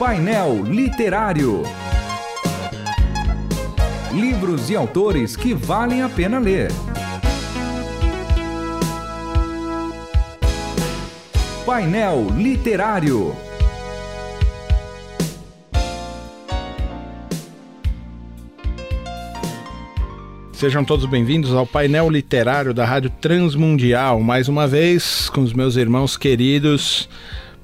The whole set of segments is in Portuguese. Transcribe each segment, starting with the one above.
Painel Literário. Livros e autores que valem a pena ler. Painel Literário. Sejam todos bem-vindos ao painel literário da Rádio Transmundial, mais uma vez com os meus irmãos queridos,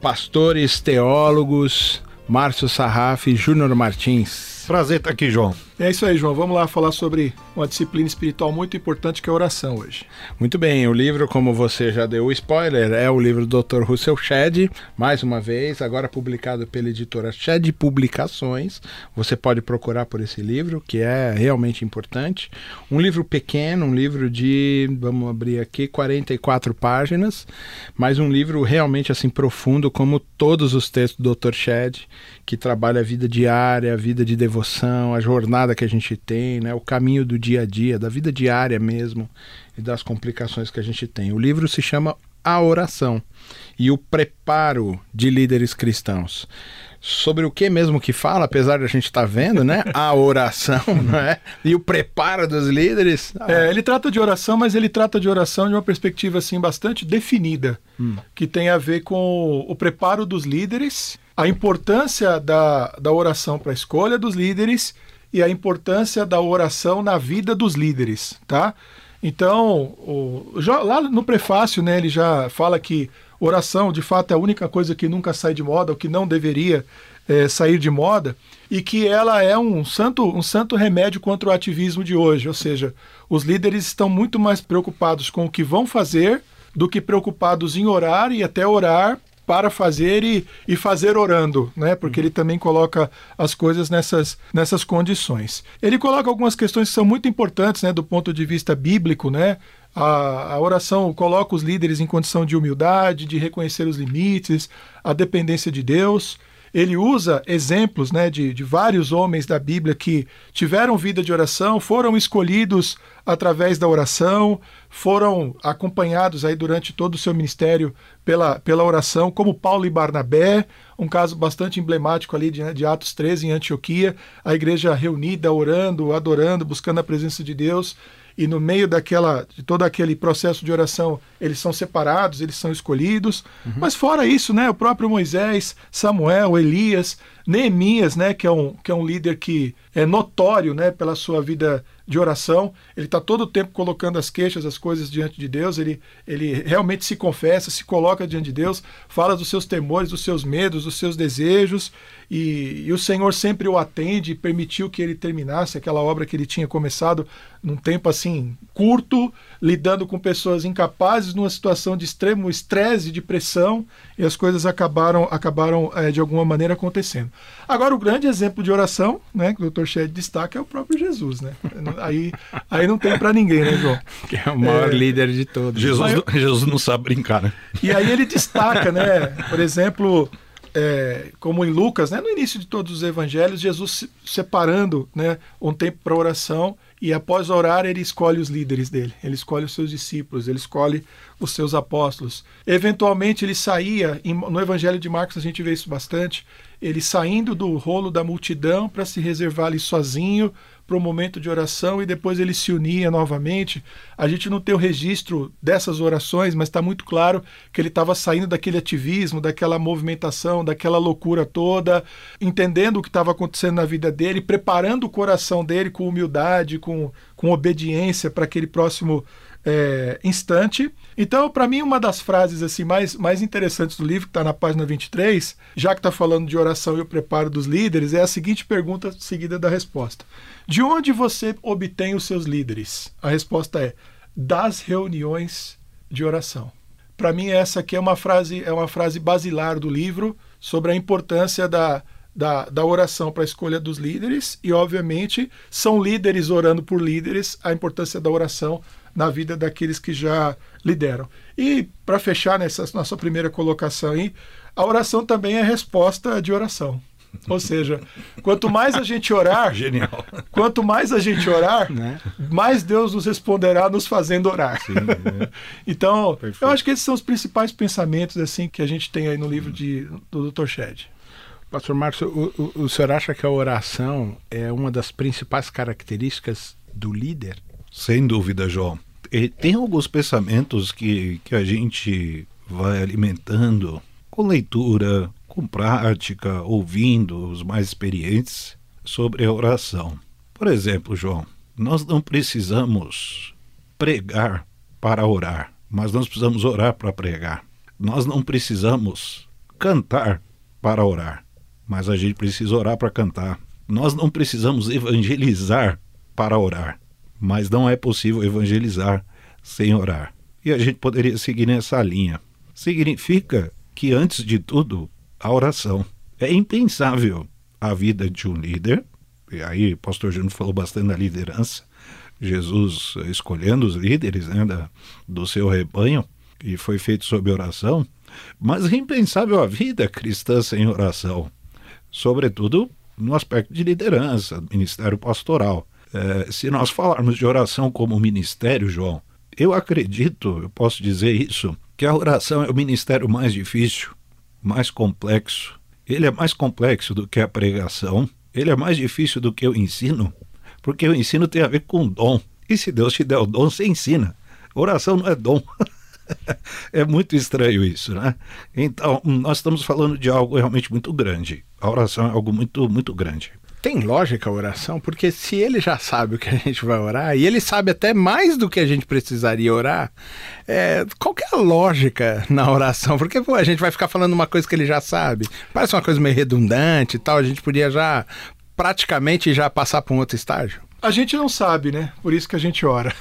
pastores, teólogos, Márcio Sarraf e Júnior Martins. Prazer estar aqui, João. É isso aí, João. Vamos lá falar sobre uma disciplina espiritual muito importante que é a oração hoje. Muito bem, o livro, como você já deu o spoiler, é o livro do Dr. Russell Shedd, mais uma vez, agora publicado pela editora Shedd Publicações. Você pode procurar por esse livro, que é realmente importante. Um livro pequeno, um livro de, vamos abrir aqui, 44 páginas, mas um livro realmente assim profundo, como todos os textos do Dr. Shedd, que trabalha a vida diária, a vida de devoção, a jornada jornada que a gente tem, né, o caminho do dia a dia, da vida diária mesmo e das complicações que a gente tem. O livro se chama A Oração e o Preparo de Líderes Cristãos. Sobre o que mesmo que fala, apesar de a gente estar tá vendo, né? A oração, não é? E o preparo dos líderes. Ah. É, ele trata de oração, mas ele trata de oração de uma perspectiva assim bastante definida, hum. que tem a ver com o preparo dos líderes, a importância da, da oração para a escolha dos líderes e a importância da oração na vida dos líderes, tá? Então, o, já, lá no prefácio, né, ele já fala que oração, de fato, é a única coisa que nunca sai de moda, ou que não deveria é, sair de moda, e que ela é um santo, um santo remédio contra o ativismo de hoje. Ou seja, os líderes estão muito mais preocupados com o que vão fazer do que preocupados em orar e até orar para fazer e, e fazer orando, né? Porque ele também coloca as coisas nessas, nessas condições. Ele coloca algumas questões que são muito importantes, né, do ponto de vista bíblico, né? A, a, oração coloca os líderes em condição de humildade, de reconhecer os limites, a dependência de Deus ele usa exemplos né, de, de vários homens da Bíblia que tiveram vida de oração, foram escolhidos através da oração, foram acompanhados aí durante todo o seu ministério pela, pela oração, como Paulo e Barnabé, um caso bastante emblemático ali de, de Atos 13 em Antioquia, a igreja reunida, orando, adorando, buscando a presença de Deus e no meio daquela de todo aquele processo de oração eles são separados, eles são escolhidos. Uhum. Mas fora isso, né, o próprio Moisés, Samuel, Elias, Neemias, né, que é um, que é um líder que é notório, né, pela sua vida de oração. Ele está todo o tempo colocando as queixas, as coisas diante de Deus. Ele, ele realmente se confessa, se coloca diante de Deus, fala dos seus temores, dos seus medos, dos seus desejos. E, e o Senhor sempre o atende e permitiu que ele terminasse aquela obra que ele tinha começado num tempo assim curto, lidando com pessoas incapazes numa situação de extremo estresse, de pressão, e as coisas acabaram, acabaram é, de alguma maneira acontecendo. Agora, o grande exemplo de oração, né, que o Dr. Shed destaca, é o próprio Jesus, né? Aí, aí não tem para ninguém, né, João? Que é o maior é... líder de todos. Jesus, eu... Jesus não sabe brincar, né? E aí ele destaca, né? Por exemplo, é, como em Lucas, né, no início de todos os evangelhos, Jesus separando né, um tempo para oração e após orar, ele escolhe os líderes dele, ele escolhe os seus discípulos, ele escolhe os seus apóstolos. Eventualmente, ele saía, no Evangelho de Marcos a gente vê isso bastante, ele saindo do rolo da multidão para se reservar ali sozinho para o momento de oração e depois ele se unia novamente. A gente não tem o registro dessas orações, mas está muito claro que ele estava saindo daquele ativismo, daquela movimentação, daquela loucura toda, entendendo o que estava acontecendo na vida dele, preparando o coração dele com humildade, com, com obediência para aquele próximo é, instante. Então, para mim, uma das frases assim mais, mais interessantes do livro, que está na página 23, já que está falando de oração e o preparo dos líderes, é a seguinte pergunta seguida da resposta. De onde você obtém os seus líderes? A resposta é das reuniões de oração. Para mim, essa aqui é uma frase, é uma frase basilar do livro sobre a importância da, da, da oração para a escolha dos líderes e, obviamente, são líderes orando por líderes, a importância da oração na vida daqueles que já lideram. E para fechar nessa nossa primeira colocação aí, a oração também é resposta de oração. Ou seja, quanto mais a gente orar, Genial. quanto mais a gente orar, né? mais Deus nos responderá nos fazendo orar. Sim, é. então, Perfeito. eu acho que esses são os principais pensamentos assim que a gente tem aí no livro de, do Dr. Shed. Pastor Márcio, o, o, o senhor acha que a oração é uma das principais características do líder? Sem dúvida, João. E tem alguns pensamentos que, que a gente vai alimentando com leitura, com prática, ouvindo os mais experientes sobre a oração. Por exemplo, João, nós não precisamos pregar para orar, mas nós precisamos orar para pregar. Nós não precisamos cantar para orar, mas a gente precisa orar para cantar. Nós não precisamos evangelizar para orar, mas não é possível evangelizar sem orar. E a gente poderia seguir nessa linha. Significa que, antes de tudo, a oração. É impensável a vida de um líder, e aí o pastor Júnior falou bastante da liderança, Jesus escolhendo os líderes né, da, do seu rebanho, e foi feito sob oração, mas é impensável a vida cristã sem oração, sobretudo no aspecto de liderança, ministério pastoral. É, se nós falarmos de oração como ministério, João, eu acredito, eu posso dizer isso, que a oração é o ministério mais difícil, mais complexo. Ele é mais complexo do que a pregação, ele é mais difícil do que o ensino, porque o ensino tem a ver com dom. E se Deus te der o dom, você ensina. Oração não é dom. é muito estranho isso, né? Então, nós estamos falando de algo realmente muito grande. A oração é algo muito, muito grande. Tem lógica a oração? Porque se ele já sabe o que a gente vai orar, e ele sabe até mais do que a gente precisaria orar, é, qual que é a lógica na oração? Porque pô, a gente vai ficar falando uma coisa que ele já sabe. Parece uma coisa meio redundante e tal, a gente podia já praticamente já passar para um outro estágio. A gente não sabe, né? Por isso que a gente ora.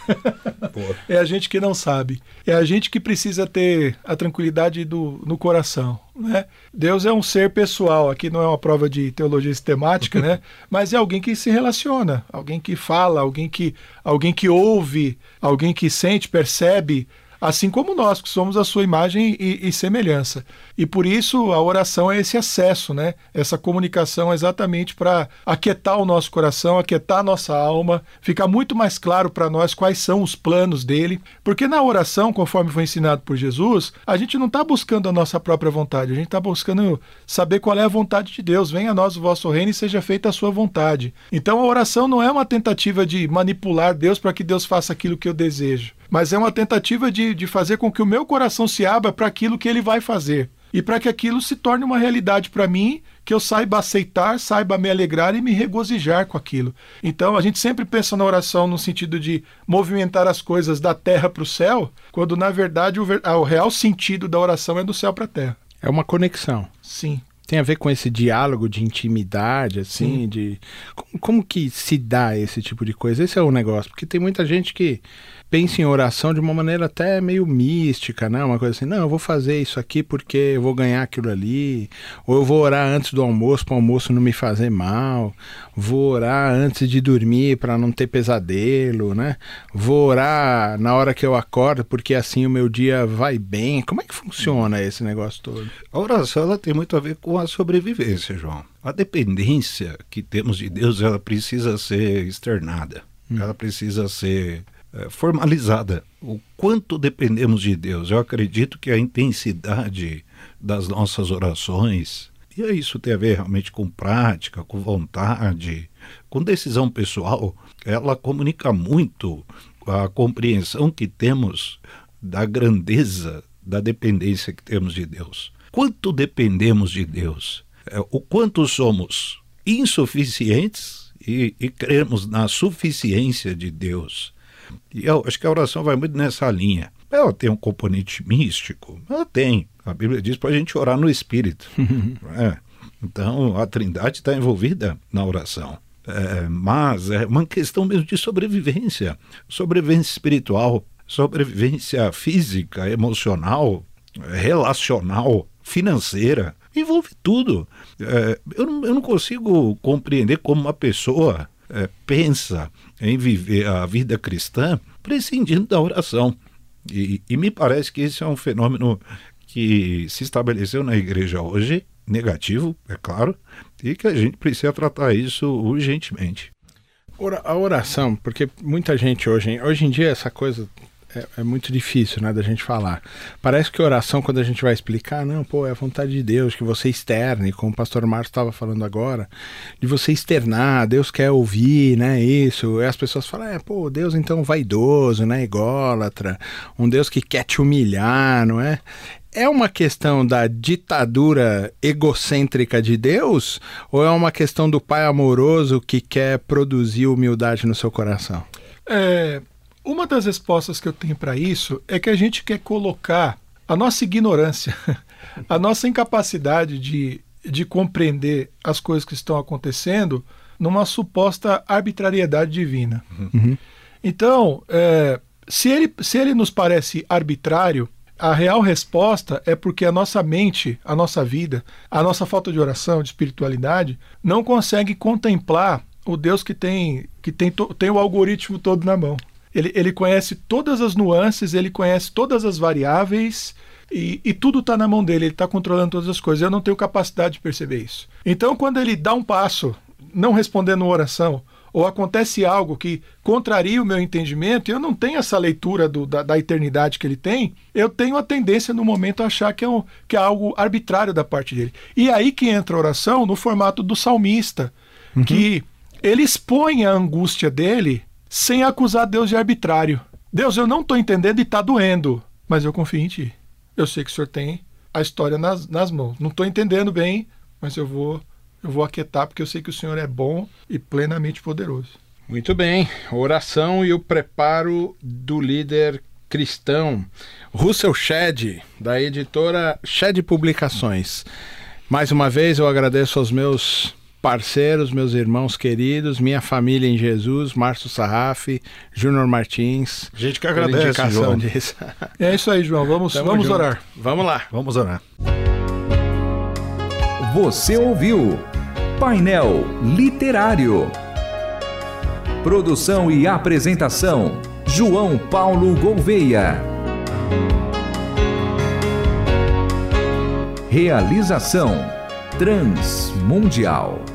é a gente que não sabe. É a gente que precisa ter a tranquilidade do, no coração. Né? Deus é um ser pessoal. Aqui não é uma prova de teologia sistemática, né? Mas é alguém que se relaciona, alguém que fala, alguém que, alguém que ouve, alguém que sente, percebe assim como nós, que somos a sua imagem e, e, semelhança. E por isso a oração é esse acesso, né? essa comunicação exatamente para aquietar o nosso coração, aquietar a nossa alma, ficar muito mais claro para nós quais são os planos dele. Porque na oração, conforme foi ensinado por Jesus, a gente não está buscando a nossa própria vontade, a gente está buscando saber qual é a vontade de Deus. Venha a nós o vosso reino e seja feita a sua vontade. Então a oração não é uma tentativa de manipular Deus para que Deus faça aquilo que eu desejo mas é uma tentativa de, de fazer com que o meu coração se abra para aquilo que ele vai fazer. E para que aquilo se torne uma realidade para mim, que eu saiba aceitar, saiba me alegrar e me regozijar com aquilo. Então a gente sempre pensa na oração no sentido de movimentar as coisas da terra para o céu, quando na verdade o, o real sentido da oração é do céu para a terra. É uma conexão. Sim tem a ver com esse diálogo de intimidade, assim, Sim. de como, como, que se dá esse tipo de coisa? Esse é o negócio, porque tem muita gente que pensa em oração de uma maneira até meio mística, né? Uma coisa assim, não, eu vou fazer isso aqui porque eu vou ganhar aquilo ali, ou eu vou orar antes do almoço para o almoço não me fazer mal, vou orar antes de dormir para não ter pesadelo, né? Vou orar na hora que eu acordo porque assim o meu dia vai bem. Como é que funciona esse negócio todo? A oração ela tem muito a ver com a sobrevivência, João. A dependência que temos de Deus, ela precisa ser externada. Hum. Ela precisa ser formalizada. O quanto dependemos de Deus. Eu acredito que a intensidade das nossas orações, e isso tem a ver realmente com prática, com vontade, com decisão pessoal, ela comunica muito a compreensão que temos da grandeza da dependência que temos de Deus. Quanto dependemos de Deus? É, o quanto somos insuficientes e, e cremos na suficiência de Deus. E eu acho que a oração vai muito nessa linha. Ela tem um componente místico? Ela tem. A Bíblia diz para a gente orar no Espírito. é. Então, a Trindade está envolvida na oração. É, mas é uma questão mesmo de sobrevivência sobrevivência espiritual, sobrevivência física, emocional, relacional, financeira. Envolve tudo. É, eu, não, eu não consigo compreender como uma pessoa é, pensa em viver a vida cristã prescindindo da oração. E, e, me parece que esse é um fenômeno que se estabeleceu na igreja hoje, negativo, é claro, e que a gente precisa tratar isso urgentemente. A oração, porque muita gente hoje, hoje em dia essa coisa é, é, muito difícil, né, da gente falar. Parece que oração, quando a gente vai explicar, não, pô, é a vontade de Deus que você externe, como o pastor Marcos estava falando agora, de você externar, Deus quer ouvir, né, isso. E as pessoas falam, é, pô, Deus então vaidoso, né, ególatra, um Deus que quer te humilhar, não é? é uma questão da ditadura egocêntrica de Deus ou é uma questão do pai amoroso que quer produzir humildade no seu coração? É, uma das respostas que eu tenho para isso é que a gente quer colocar a nossa ignorância, a nossa incapacidade de, de compreender as coisas que estão acontecendo numa suposta arbitrariedade divina. Uhum. Então, é, se, ele, se ele nos parece arbitrário, a real resposta é porque a nossa mente, a nossa vida, a nossa falta de oração, de espiritualidade, não consegue contemplar o Deus que tem, que tem, tem o algoritmo todo na mão. Ele, ele conhece todas as nuances, ele conhece todas as variáveis e, e tudo está na mão dele, ele está controlando todas as coisas. Eu não tenho capacidade de perceber isso. Então, quando ele dá um passo, não respondendo uma oração, ou acontece algo que contraria o meu entendimento, e eu não tenho essa leitura do, da, da, eternidade que ele tem, eu tenho a tendência no momento a achar que é, um, que é algo arbitrário da parte dele. E aí que entra a oração no formato do salmista, uhum. que ele expõe a angústia dele sem acusar Deus de arbitrário. Deus, eu não estou entendendo e está doendo, mas eu confio em ti. Eu sei que o Senhor tem a história nas, nas mãos. Não estou entendendo bem, mas eu vou eu vou aquietar porque eu sei que o Senhor é bom e plenamente poderoso. Muito bem. Oração e o preparo do líder cristão. Russell Shedd, da editora Shedd Publicações. Mais uma vez eu agradeço aos meus parceiros, meus irmãos queridos, minha família em Jesus, Márcio Sarraf, Júnior Martins. A gente que agradece, João. Disso. É isso aí, João. Vamos, vamos orar. Vamos lá. Vamos orar. Você ouviu Painel Literário. Produção e apresentação: João Paulo Gouveia. Realização Transmundial.